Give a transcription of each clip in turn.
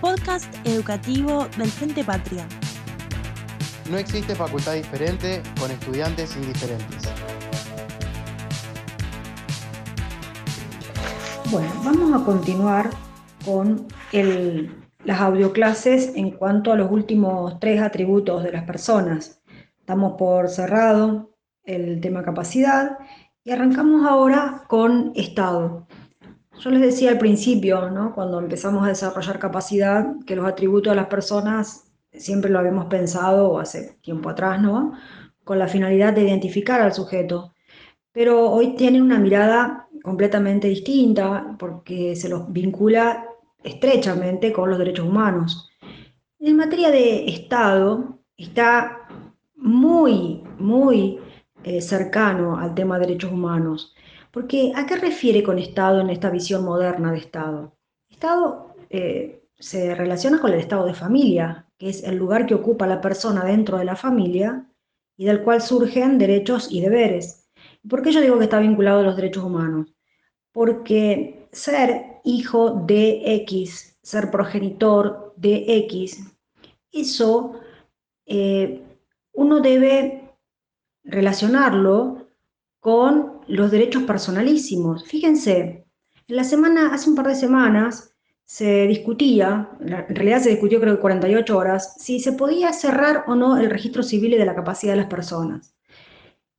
Podcast educativo del Frente Patria. No existe facultad diferente con estudiantes indiferentes. Bueno, vamos a continuar con las audioclases en cuanto a los últimos tres atributos de las personas. Estamos por cerrado el tema capacidad y arrancamos ahora con estado. Yo les decía al principio, ¿no? cuando empezamos a desarrollar capacidad, que los atributos de las personas siempre lo habíamos pensado hace tiempo atrás, ¿no? con la finalidad de identificar al sujeto. Pero hoy tienen una mirada completamente distinta porque se los vincula estrechamente con los derechos humanos. En materia de Estado está muy, muy eh, cercano al tema de derechos humanos. Porque ¿a qué refiere con Estado en esta visión moderna de Estado? Estado eh, se relaciona con el estado de familia, que es el lugar que ocupa la persona dentro de la familia y del cual surgen derechos y deberes. ¿Por qué yo digo que está vinculado a los derechos humanos? Porque ser hijo de X, ser progenitor de X, eso eh, uno debe relacionarlo con los derechos personalísimos. Fíjense, en la semana, hace un par de semanas, se discutía, en realidad se discutió creo que 48 horas, si se podía cerrar o no el registro civil de la capacidad de las personas.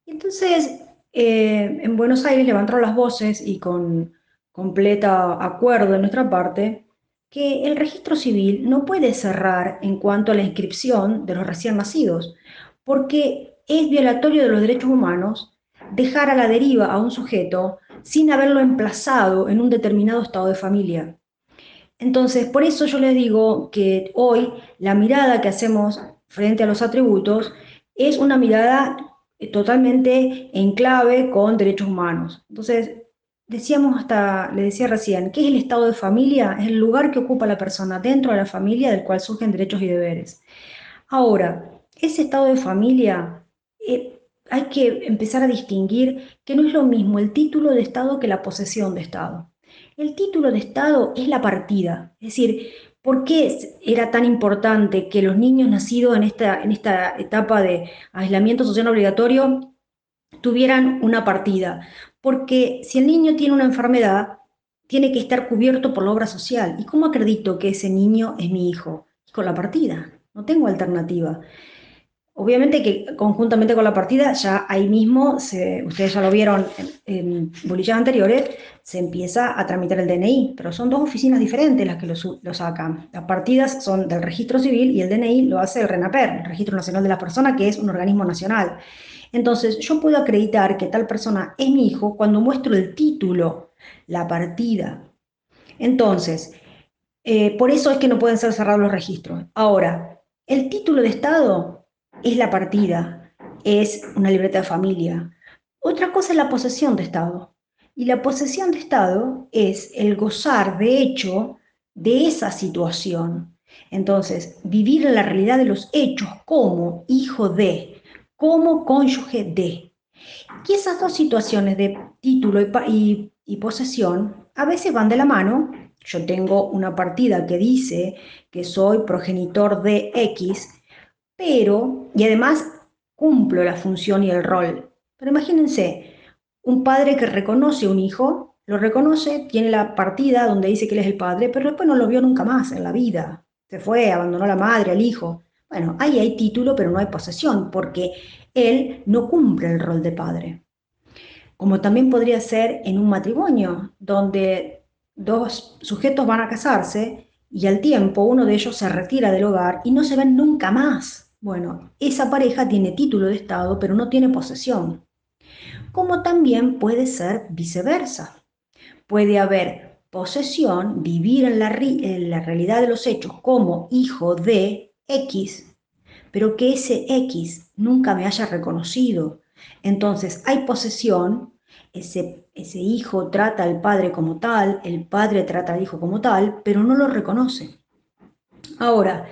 Entonces, eh, en Buenos Aires levantaron las voces y con completa acuerdo de nuestra parte, que el registro civil no puede cerrar en cuanto a la inscripción de los recién nacidos, porque es violatorio de los derechos humanos dejar a la deriva a un sujeto sin haberlo emplazado en un determinado estado de familia. Entonces, por eso yo les digo que hoy la mirada que hacemos frente a los atributos es una mirada totalmente en clave con derechos humanos. Entonces, decíamos hasta, le decía recién, ¿qué es el estado de familia? Es el lugar que ocupa la persona dentro de la familia del cual surgen derechos y deberes. Ahora, ese estado de familia eh, hay que empezar a distinguir que no es lo mismo el título de Estado que la posesión de Estado. El título de Estado es la partida, es decir, ¿por qué era tan importante que los niños nacidos en esta, en esta etapa de aislamiento social obligatorio tuvieran una partida? Porque si el niño tiene una enfermedad, tiene que estar cubierto por la obra social. ¿Y cómo acredito que ese niño es mi hijo? Con la partida, no tengo alternativa. Obviamente que conjuntamente con la partida, ya ahí mismo, ustedes ya lo vieron en, bolillas anteriores, se empieza a tramitar el DNI, pero son dos oficinas diferentes las que lo, sacan. Las partidas son del registro civil y el DNI lo hace el RENAPER, el Registro Nacional de la Persona, que es un organismo nacional. Entonces, yo puedo acreditar que tal persona es mi hijo cuando muestro el título, la partida. Entonces, eh, por eso es que no pueden ser cerrados los registros. Ahora, el título de Estado es la partida, es una libreta de familia. Otra cosa es la posesión de Estado. Y la posesión de Estado es el gozar de hecho de esa situación. Entonces, vivir en la realidad de los hechos como hijo de, como cónyuge de. Y esas dos situaciones de título y, y posesión a veces van de la mano. Yo tengo una partida que dice que soy progenitor de X pero, y además cumplo la función y el rol. Pero imagínense, un padre que reconoce a un hijo, lo reconoce, tiene la partida donde dice que él es el padre, pero después no lo vio nunca más en la vida. Se fue, abandonó a la madre, al hijo. Bueno, ahí hay título, pero no hay posesión, porque él no cumple el rol de padre. Como también podría ser en un matrimonio, donde dos sujetos van a casarse y al tiempo uno de ellos se retira del hogar y no se ven nunca más. Bueno, esa pareja tiene título de Estado, pero no tiene posesión. Como también puede ser viceversa. Puede haber posesión, vivir en la, realidad de los hechos como hijo de X, pero que ese X nunca me haya reconocido. Entonces hay posesión, ese, ese hijo trata al padre como tal, el padre trata al hijo como tal, pero no lo reconoce. Ahora,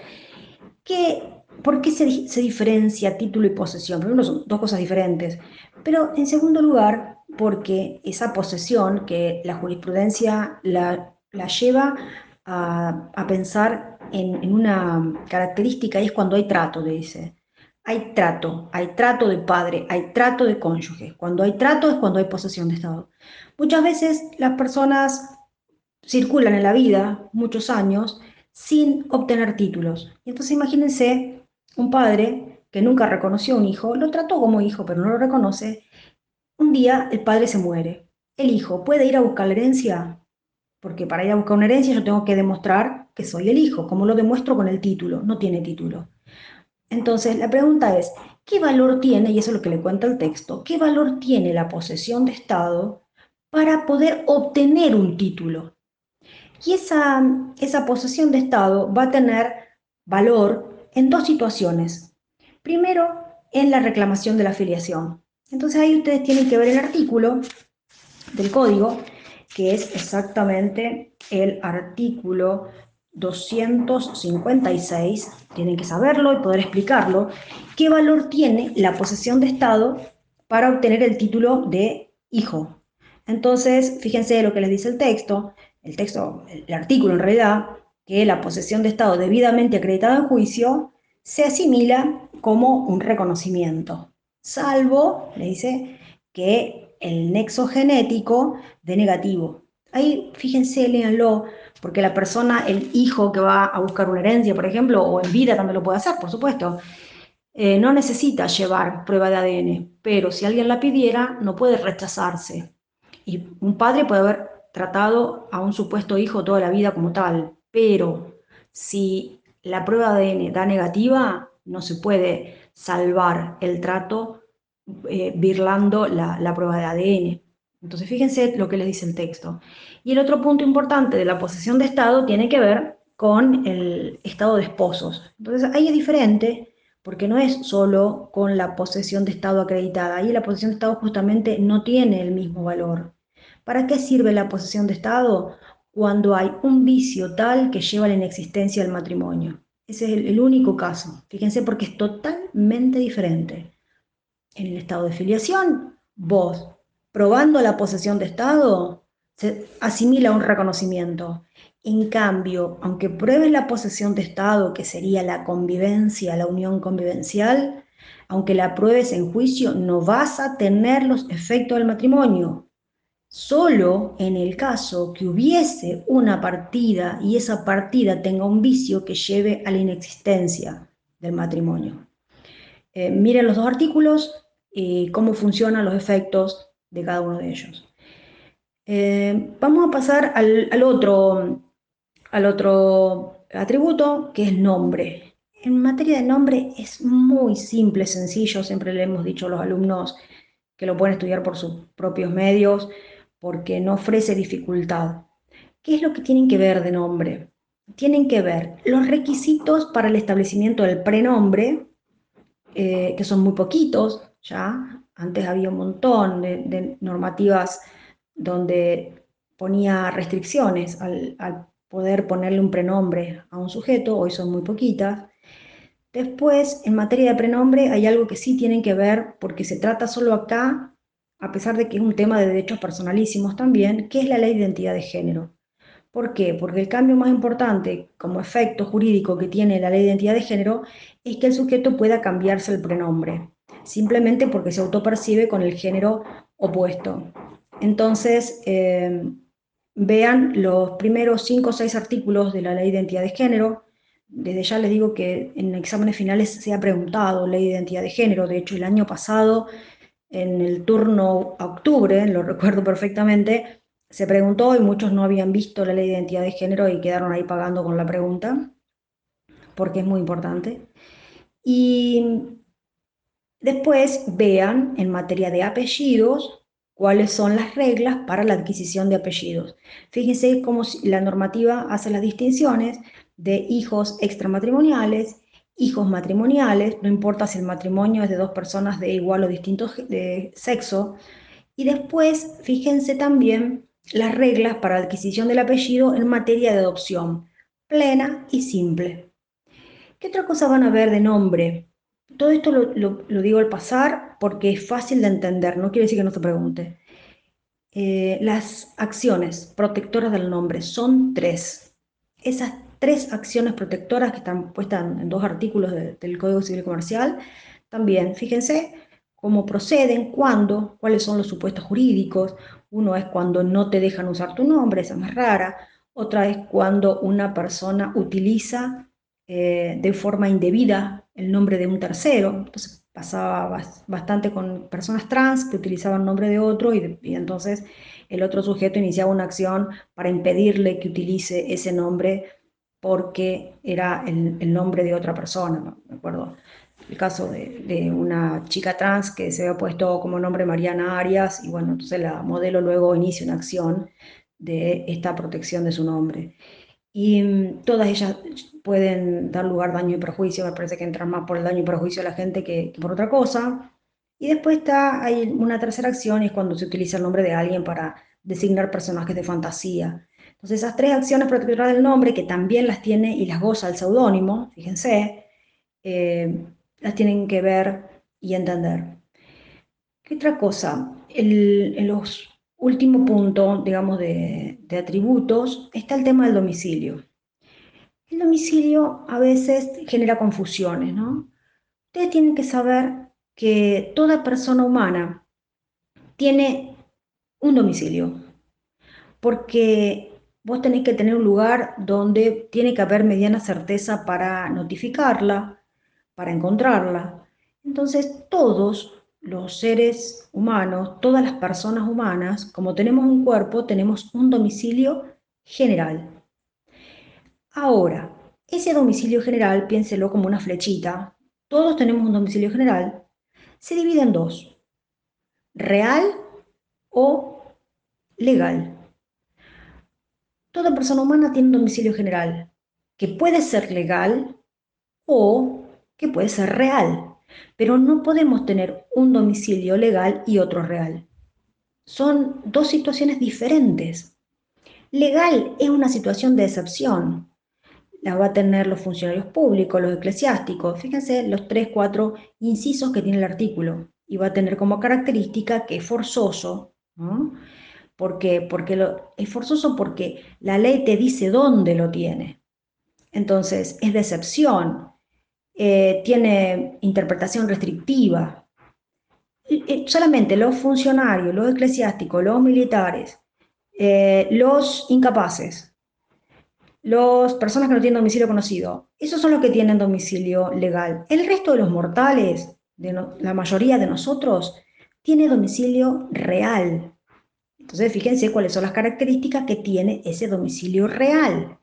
¿qué ¿por qué se, diferencia título y posesión? Primero son dos cosas diferentes, pero en segundo lugar, porque esa posesión que la jurisprudencia la, lleva a, pensar en, en, una característica y es cuando hay trato, dice. Hay trato, hay trato de padre, hay trato de cónyuge. Cuando hay trato es cuando hay posesión de Estado. Muchas veces las personas circulan en la vida muchos años sin obtener títulos. Entonces imagínense un padre que nunca reconoció a un hijo, lo trató como hijo, pero no lo reconoce. Un día el padre se muere. El hijo puede ir a buscar la herencia, porque para ir a buscar una herencia yo tengo que demostrar que soy el hijo. como lo demuestro con el título? No tiene título. Entonces la pregunta es, ¿qué valor tiene, y eso es lo que le cuenta el texto, qué valor tiene la posesión de Estado para poder obtener un título? Y esa, esa posesión de Estado va a tener valor en dos situaciones. Primero, en la reclamación de la afiliación. Entonces ahí ustedes tienen que ver el artículo del código, que es exactamente el artículo 256, tienen que saberlo y poder explicarlo, qué valor tiene la posesión de Estado para obtener el título de hijo. Entonces, fíjense lo que les dice el texto, el texto, el artículo en realidad, que la posesión de Estado debidamente acreditada en juicio se asimila como un reconocimiento, salvo, le dice, que el nexo genético de negativo. Ahí, fíjense, léanlo, porque la persona, el hijo que va a buscar una herencia, por ejemplo, o en vida también lo puede hacer, por supuesto, eh, no necesita llevar prueba de ADN, pero si alguien la pidiera, no puede rechazarse. Y un padre puede haber tratado a un supuesto hijo toda la vida como tal, pero si la prueba de ADN da negativa, no se puede salvar el trato eh, birlando la, la prueba de ADN. Entonces fíjense lo que les dice el texto. Y el otro punto importante de la posesión de Estado tiene que ver con el estado de esposos. Entonces ahí es diferente porque no es solo con la posesión de Estado acreditada. Ahí la posesión de Estado justamente no tiene el mismo valor. ¿Para qué sirve la posesión de Estado? Cuando hay un vicio tal que lleva a la inexistencia del matrimonio. Ese es el, único caso. Fíjense porque es totalmente diferente. En el estado de filiación, vos, probando la posesión de Estado, se asimila un reconocimiento. En cambio, aunque pruebes la posesión de Estado, que sería la convivencia, la unión convivencial, aunque la pruebes en juicio, no vas a tener los efectos del matrimonio, solo en el caso que hubiese una partida y esa partida tenga un vicio que lleve a la inexistencia del matrimonio. Eh, miren los dos artículos y cómo funcionan los efectos de cada uno de ellos. Eh, vamos a pasar al, otro, al otro atributo, que es nombre. En materia de nombre es muy simple, sencillo, siempre le hemos dicho a los alumnos que lo pueden estudiar por sus propios medios, porque no ofrece dificultad. ¿Qué es lo que tienen que ver de nombre? Tienen que ver los requisitos para el establecimiento del prenombre, eh, que son muy poquitos, ya. Antes había un montón de, normativas donde ponía restricciones al, al, poder ponerle un prenombre a un sujeto, hoy son muy poquitas. Después, en materia de prenombre, hay algo que sí tienen que ver, porque se trata solo acá a pesar de que es un tema de derechos personalísimos también, que es la ley de identidad de género. ¿Por qué? Porque el cambio más importante como efecto jurídico que tiene la ley de identidad de género es que el sujeto pueda cambiarse el prenombre, simplemente porque se autopercibe con el género opuesto. Entonces, eh, vean los primeros cinco o seis artículos de la ley de identidad de género. Desde ya les digo que en exámenes finales se ha preguntado ley de identidad de género. De hecho, el año pasado en el turno a octubre, lo recuerdo perfectamente, se preguntó y muchos no habían visto la ley de identidad de género y quedaron ahí pagando con la pregunta, porque es muy importante. Y después vean en materia de apellidos cuáles son las reglas para la adquisición de apellidos. Fíjense cómo la normativa hace las distinciones de hijos extramatrimoniales hijos matrimoniales, no importa si el matrimonio es de dos personas de igual o distinto de sexo. Y después, fíjense también las reglas para adquisición del apellido en materia de adopción, plena y simple. ¿Qué otra cosa van a ver de nombre? Todo esto lo, digo al pasar porque es fácil de entender, no quiere decir que no se pregunte. Eh, las acciones protectoras del nombre son tres. Esas tres acciones protectoras que están puestas en dos artículos del Código Civil Comercial, también fíjense cómo proceden, cuándo, cuáles son los supuestos jurídicos. Uno es cuando no te dejan usar tu nombre, esa es más rara. Otra es cuando una persona utiliza eh, de forma indebida el nombre de un tercero. Entonces pasaba bastante con personas trans que utilizaban nombre de otro y, entonces el otro sujeto iniciaba una acción para impedirle que utilice ese nombre porque era el, nombre de otra persona. Me acuerdo el caso de, de, una chica trans que se había puesto como nombre Mariana Arias y bueno, entonces la modelo luego inicia una acción de esta protección de su nombre. Y mm, todas ellas pueden dar lugar a daño y perjuicio, me parece que entran más por el daño y perjuicio a la gente que, por otra cosa. Y después está, hay una tercera acción y es cuando se utiliza el nombre de alguien para designar personajes de fantasía. Entonces esas tres acciones protectoras del nombre, que también las tiene y las goza el seudónimo, fíjense, eh, las tienen que ver y entender. ¿Qué otra cosa? en los último punto, digamos, de, atributos, está el tema del domicilio. El domicilio a veces genera confusiones, ¿no? Ustedes tienen que saber que toda persona humana tiene un domicilio, porque vos tenés que tener un lugar donde tiene que haber mediana certeza para notificarla, para encontrarla. Entonces, todos los seres humanos, todas las personas humanas, como tenemos un cuerpo, tenemos un domicilio general. Ahora, ese domicilio general, piénselo como una flechita, todos tenemos un domicilio general, se divide en dos, real o legal. Toda persona humana tiene un domicilio general, que puede ser legal o que puede ser real pero no podemos tener un domicilio legal y otro real. Son dos situaciones diferentes. Legal es una situación de excepción. La va a tener los funcionarios públicos, los eclesiásticos. Fíjense los tres, cuatro incisos que tiene el artículo. Y va a tener como característica que es forzoso. ¿Por qué? Porque es forzoso porque la ley te dice dónde lo tiene. Entonces, es de excepción. Eh, tiene interpretación restrictiva. solamente los funcionarios, los eclesiásticos, los militares, eh, los incapaces, las personas que no tienen domicilio conocido, esos son los que tienen domicilio legal. El resto de los mortales, la mayoría de nosotros, tiene domicilio real. Entonces, fíjense cuáles son las características que tiene ese domicilio real.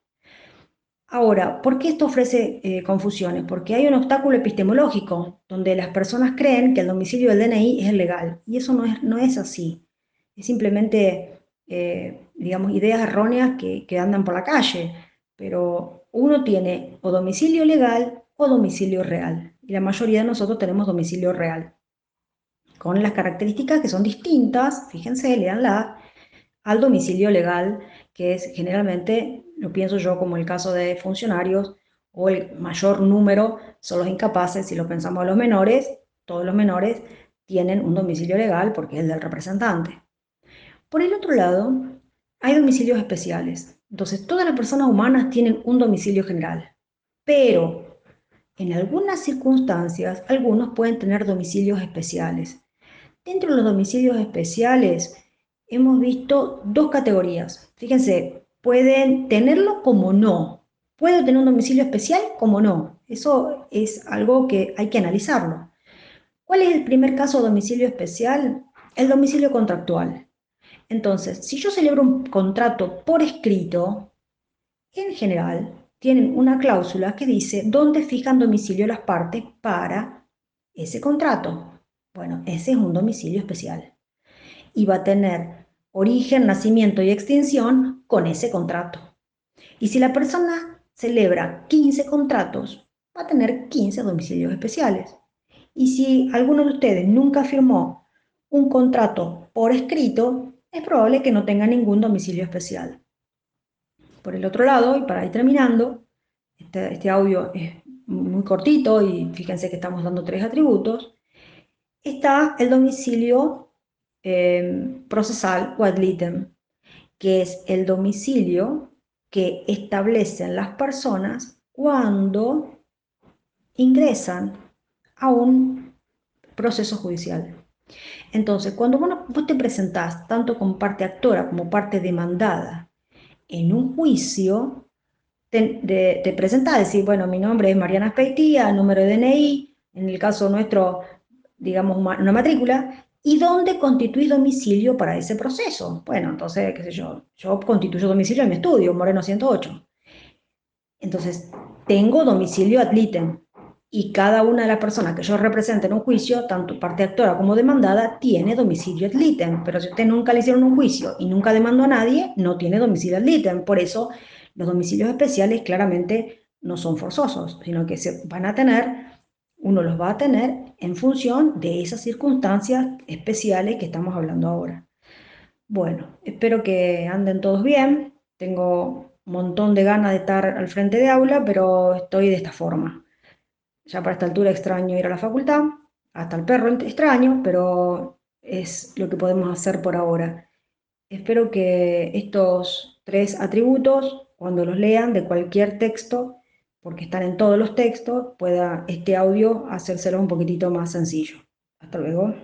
Ahora, ¿por qué esto ofrece eh, confusiones? Porque hay un obstáculo epistemológico, donde las personas creen que el domicilio del DNI es legal, y eso no es, no es así. Es simplemente, eh, digamos, ideas erróneas que, que andan por la calle, pero uno tiene o domicilio legal o domicilio real, y la mayoría de nosotros tenemos domicilio real, con las características que son distintas, fíjense, leanla, al domicilio legal, que es generalmente lo pienso yo como el caso de funcionarios o el mayor número son los incapaces, si lo pensamos a los menores, todos los menores tienen un domicilio legal porque es el del representante. Por el otro lado, hay domicilios especiales. Entonces, todas las personas humanas tienen un domicilio general, pero en algunas circunstancias, algunos pueden tener domicilios especiales. Dentro de los domicilios especiales, hemos visto dos categorías. Fíjense, pueden tenerlo como no. Puede tener un domicilio especial como no. Eso es algo que hay que analizarlo. ¿Cuál es el primer caso de domicilio especial? El domicilio contractual. Entonces, si yo celebro un contrato por escrito, en general tienen una cláusula que dice dónde fijan domicilio las partes para ese contrato. Bueno, ese es un domicilio especial. Y va a tener origen, nacimiento y extinción con ese contrato. Y si la persona celebra 15 contratos, va a tener 15 domicilios especiales. Y si alguno de ustedes nunca firmó un contrato por escrito, es probable que no tenga ningún domicilio especial. Por el otro lado, y para ir terminando, este, este audio es muy cortito, y fíjense que estamos dando tres atributos, está el domicilio eh, procesal o que es el domicilio que establecen las personas cuando ingresan a un proceso judicial. Entonces, cuando vos, te presentás tanto con parte actora como parte demandada en un juicio, te, te presentás, decís, bueno, mi nombre es Mariana Speitía, número de DNI, en el caso nuestro, digamos, una matrícula, ¿y dónde constituís domicilio para ese proceso? Bueno, entonces, qué sé yo, yo constituyo domicilio en mi estudio, Moreno 108. Entonces, tengo domicilio ad litem, y cada una de las personas que yo represente en un juicio, tanto parte actora como demandada, tiene domicilio ad litem. Pero si usted nunca le hicieron un juicio y nunca demandó a nadie, no tiene domicilio ad litem. Por eso los domicilios especiales claramente no son forzosos, sino que se van a tener, uno los va a tener en función de esas circunstancias especiales que estamos hablando ahora. Bueno, espero que anden todos bien. Tengo un montón de ganas de estar al frente de aula, pero estoy de esta forma. Ya para esta altura extraño ir a la facultad, hasta el perro extraño, pero es lo que podemos hacer por ahora. Espero que estos tres atributos, cuando los lean de cualquier texto, porque están en todos los textos, pueda este audio hacérselo un poquitito más sencillo. Hasta luego.